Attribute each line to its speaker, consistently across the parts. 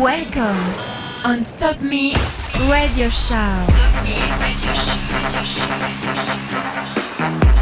Speaker 1: Welcome on Stop Me Radio Show. Stop Me Radio Show.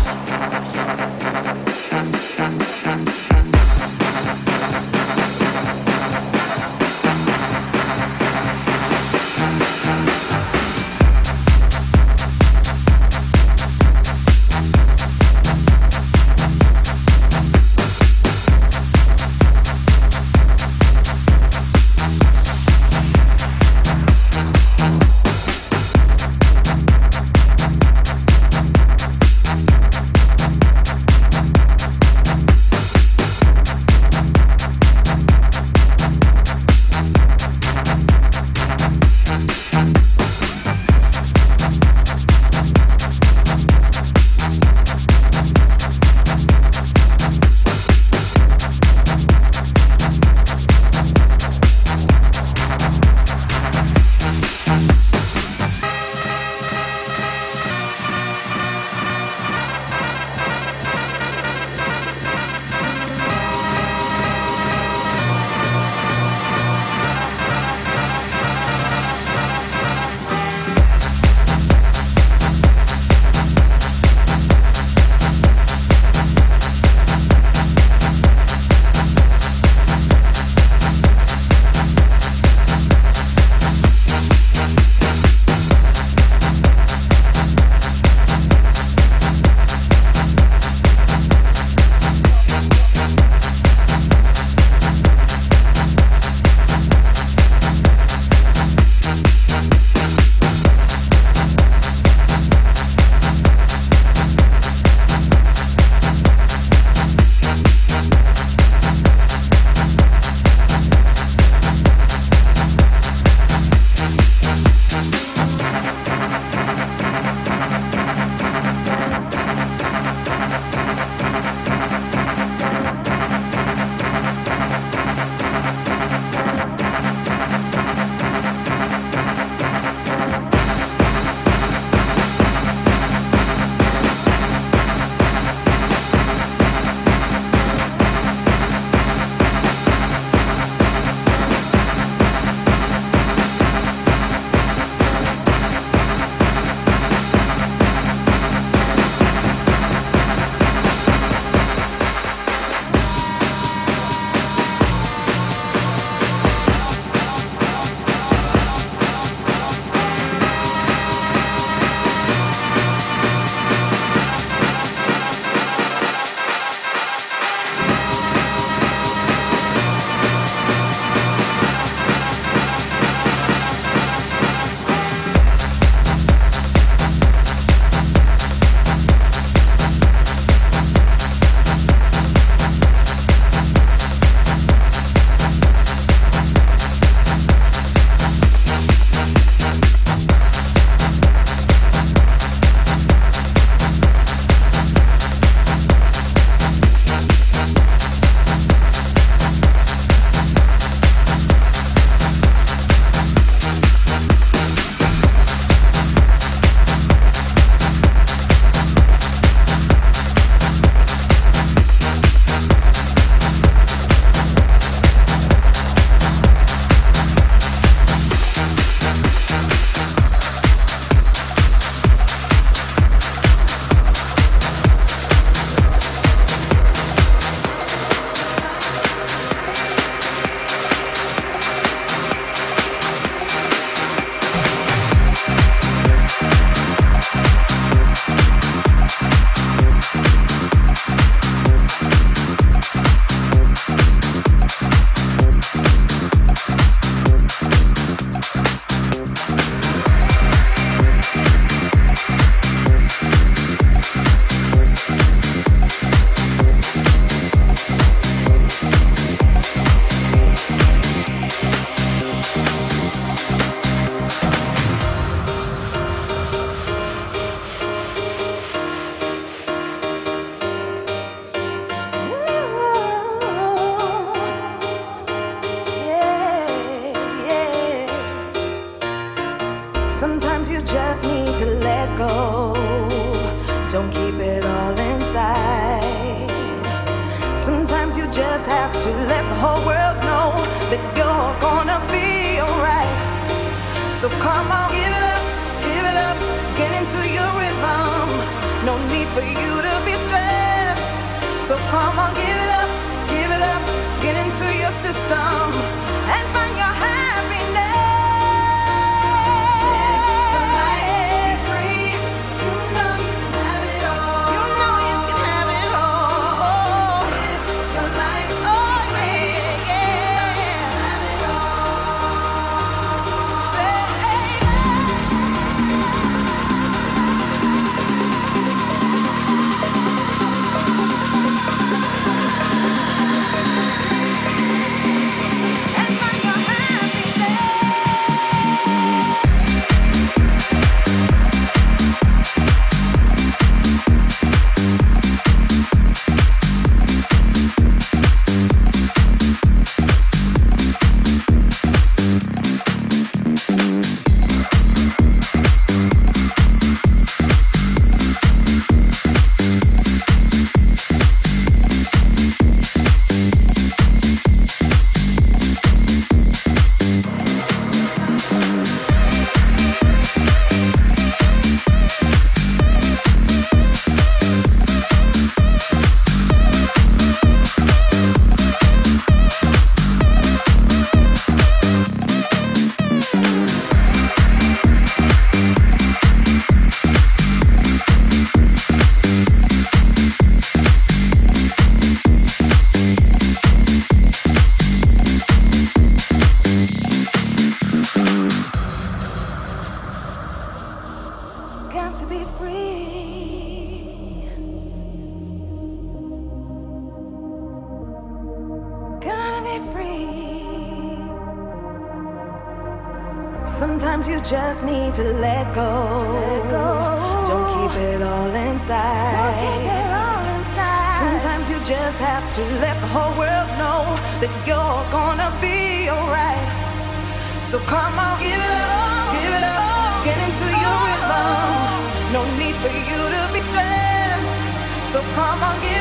Speaker 2: So come on, give it up, give it up, get into your rhythm. No need for you to be stressed. So come on, give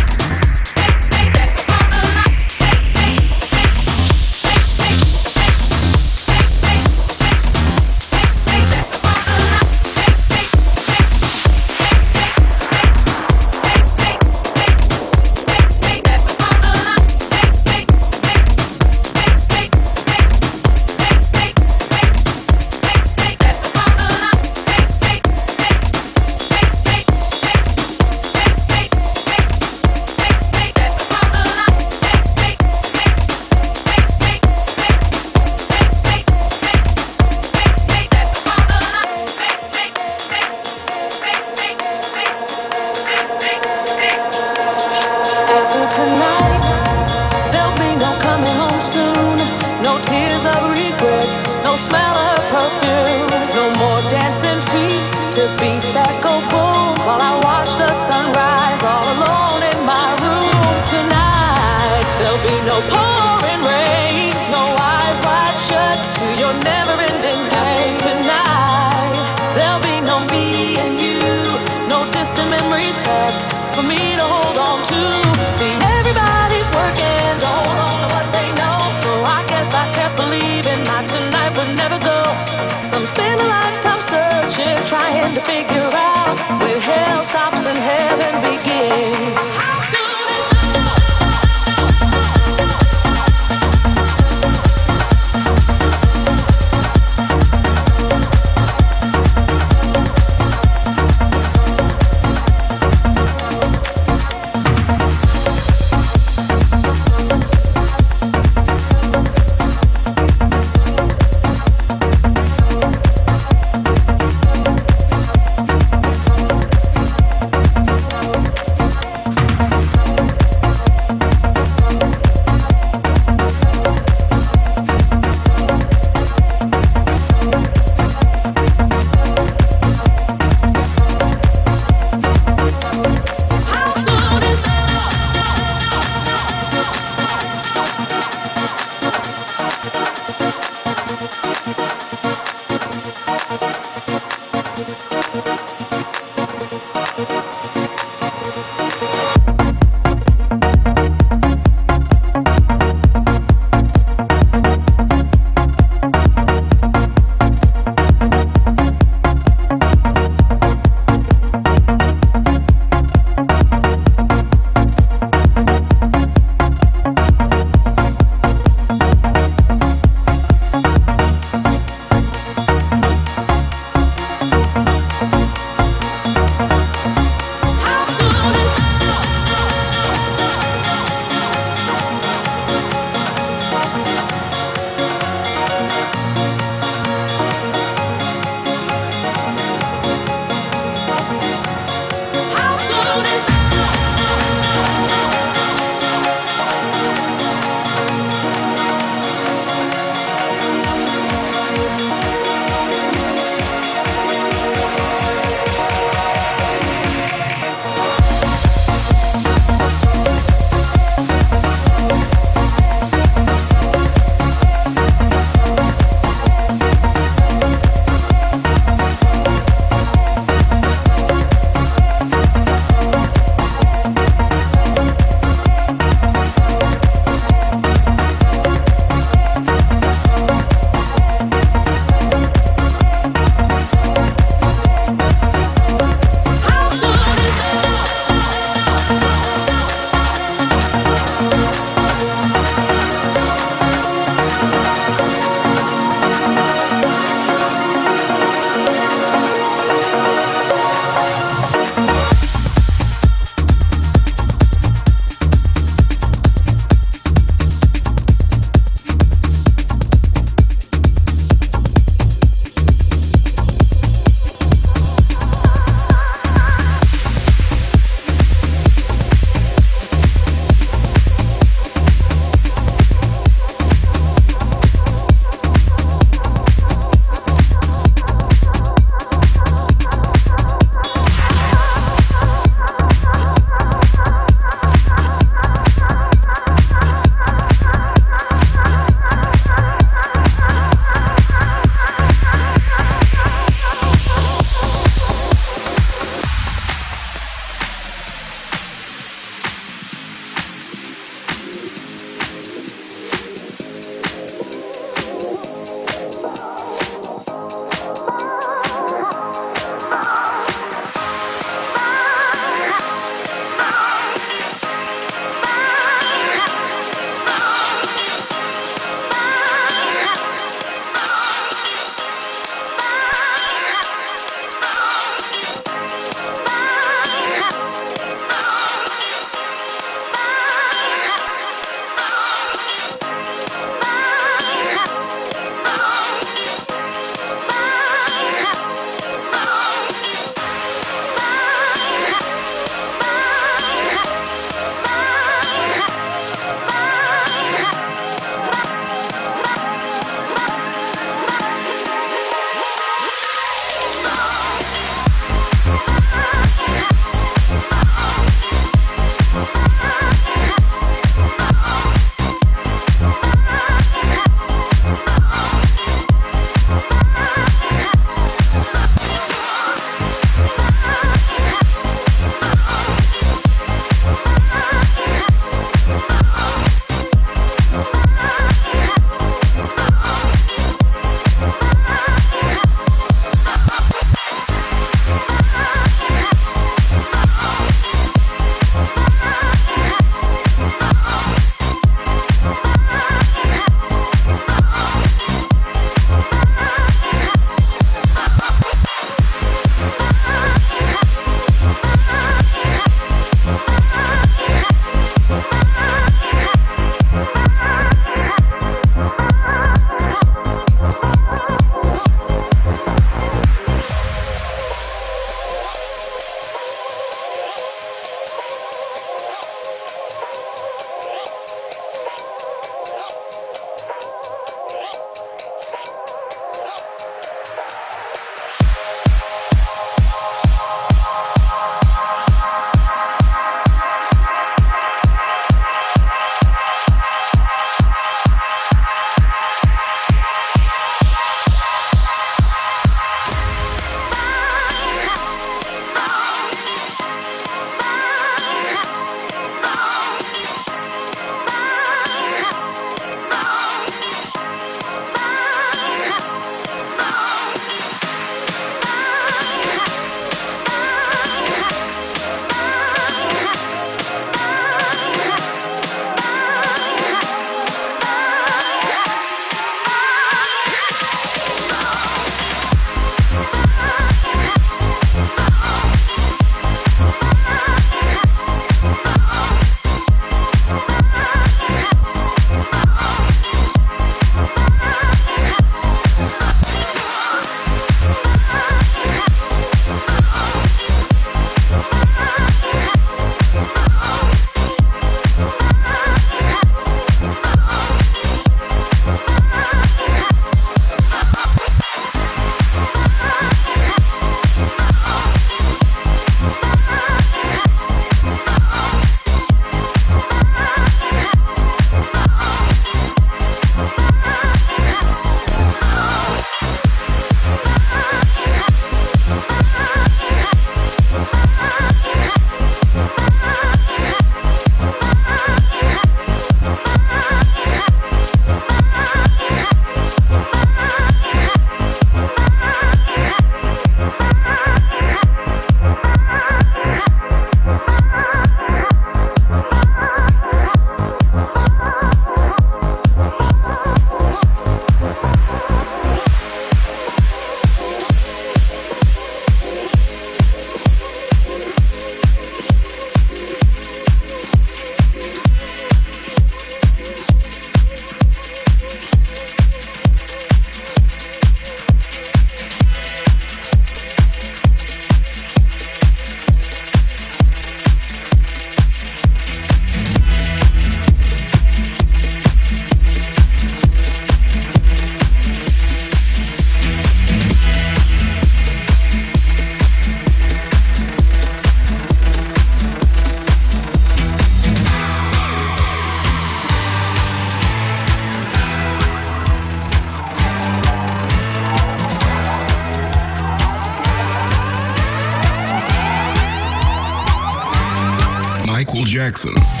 Speaker 3: Jackson.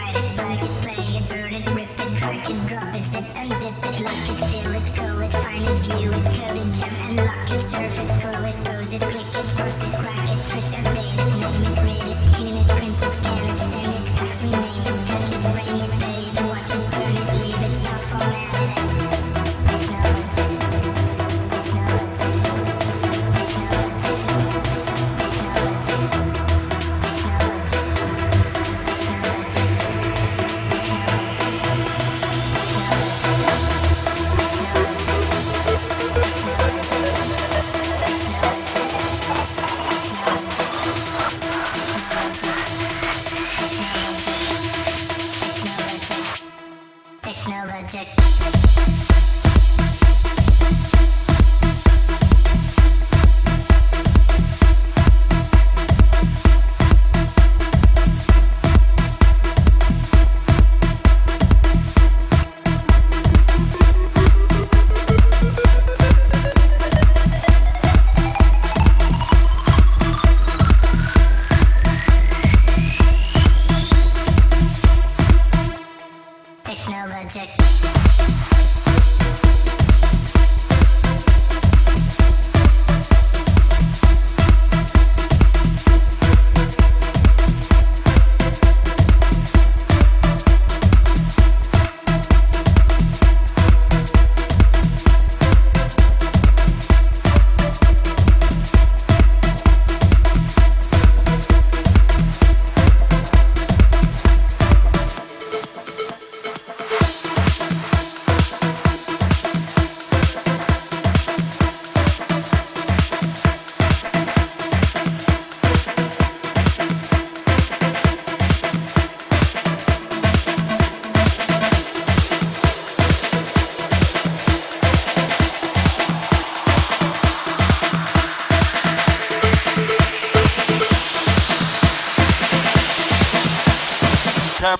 Speaker 4: ride it, plug it, play it, burn it, rip it, drag it, drop it, zip unzip it, lock it, feel it, cool it, find it, view it, code it, jump and lock it, surf it, scroll it, pose it, click it, force it, crack it, twitch, update it, name it, rate it, tune it, print it, scan it, send it, fax, rename it, touch it, ring it.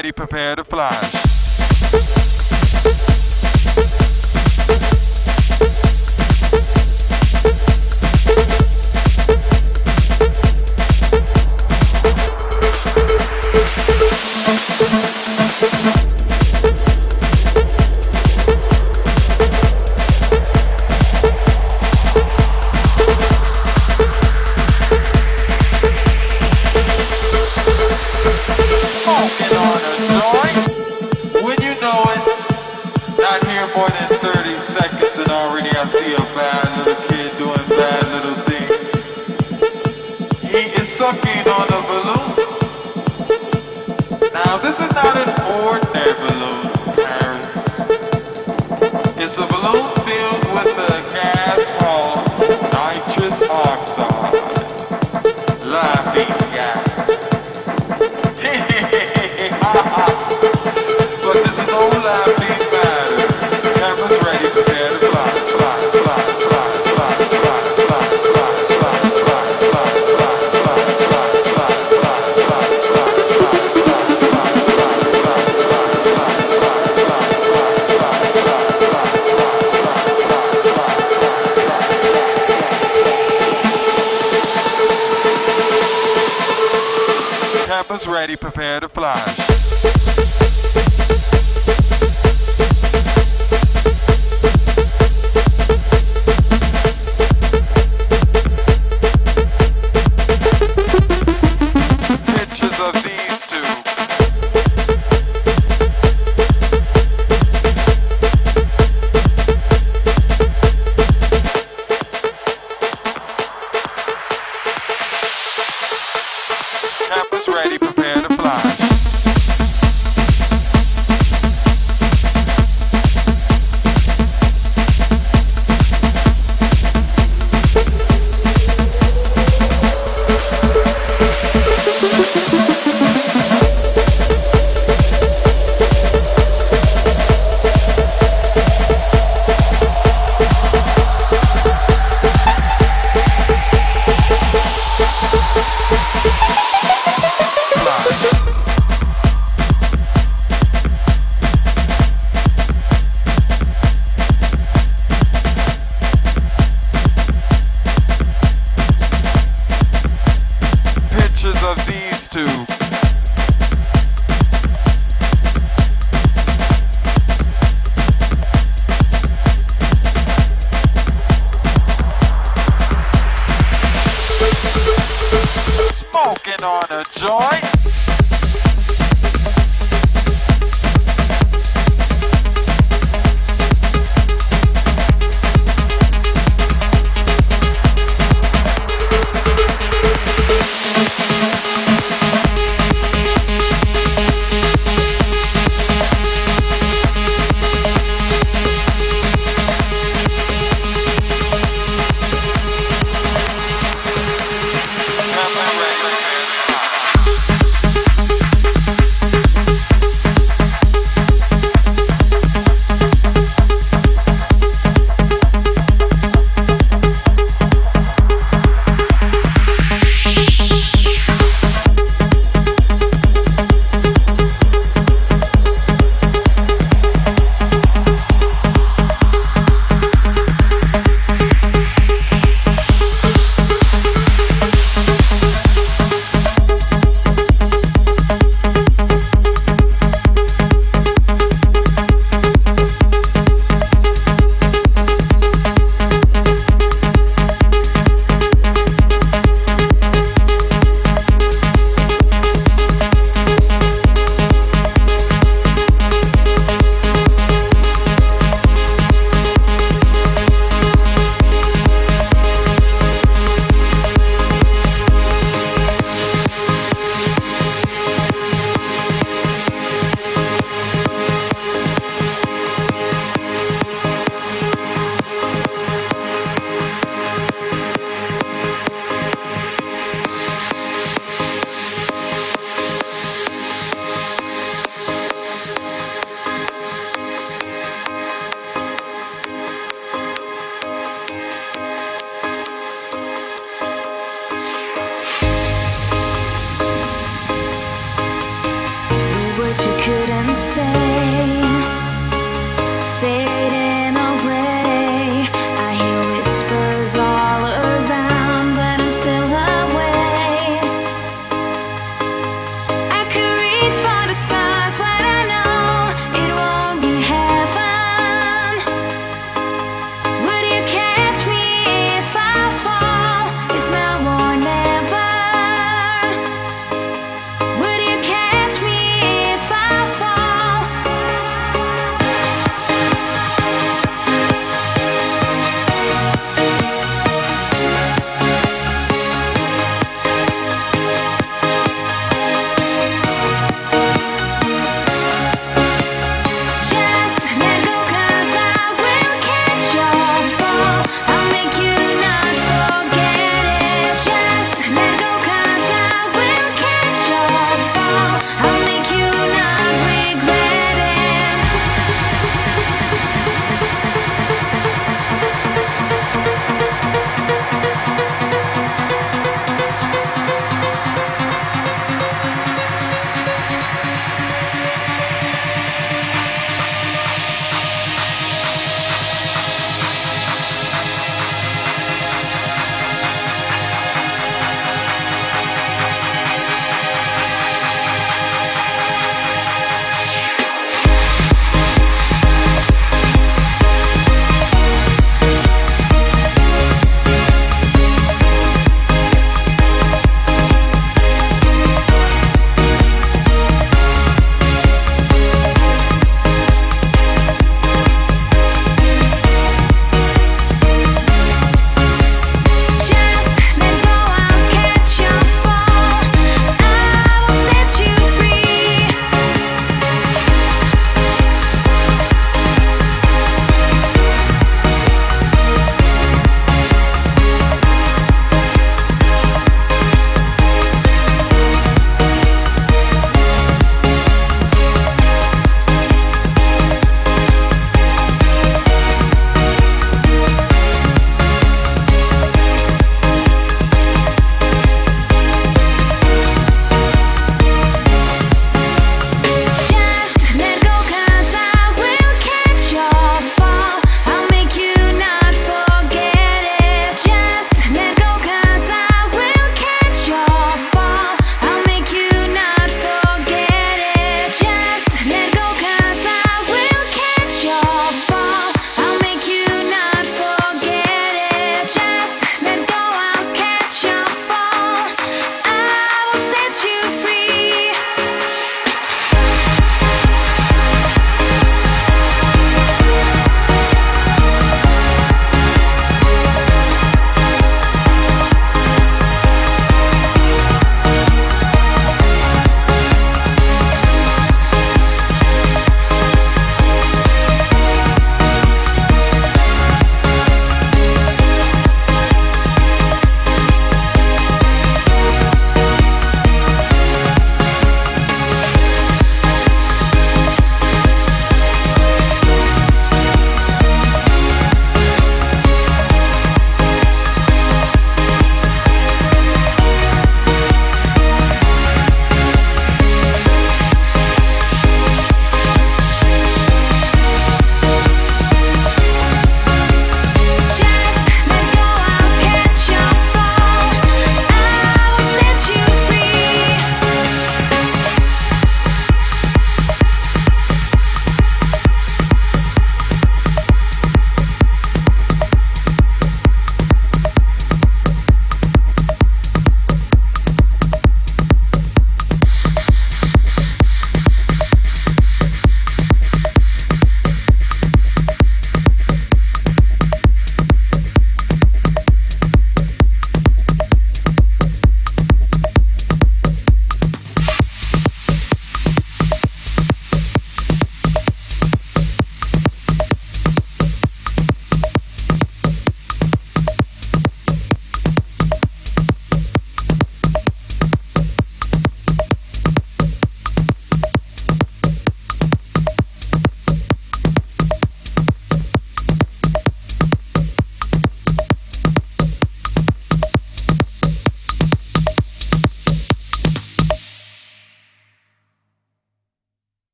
Speaker 5: ready, prepare to fly. prefere fly. the joy.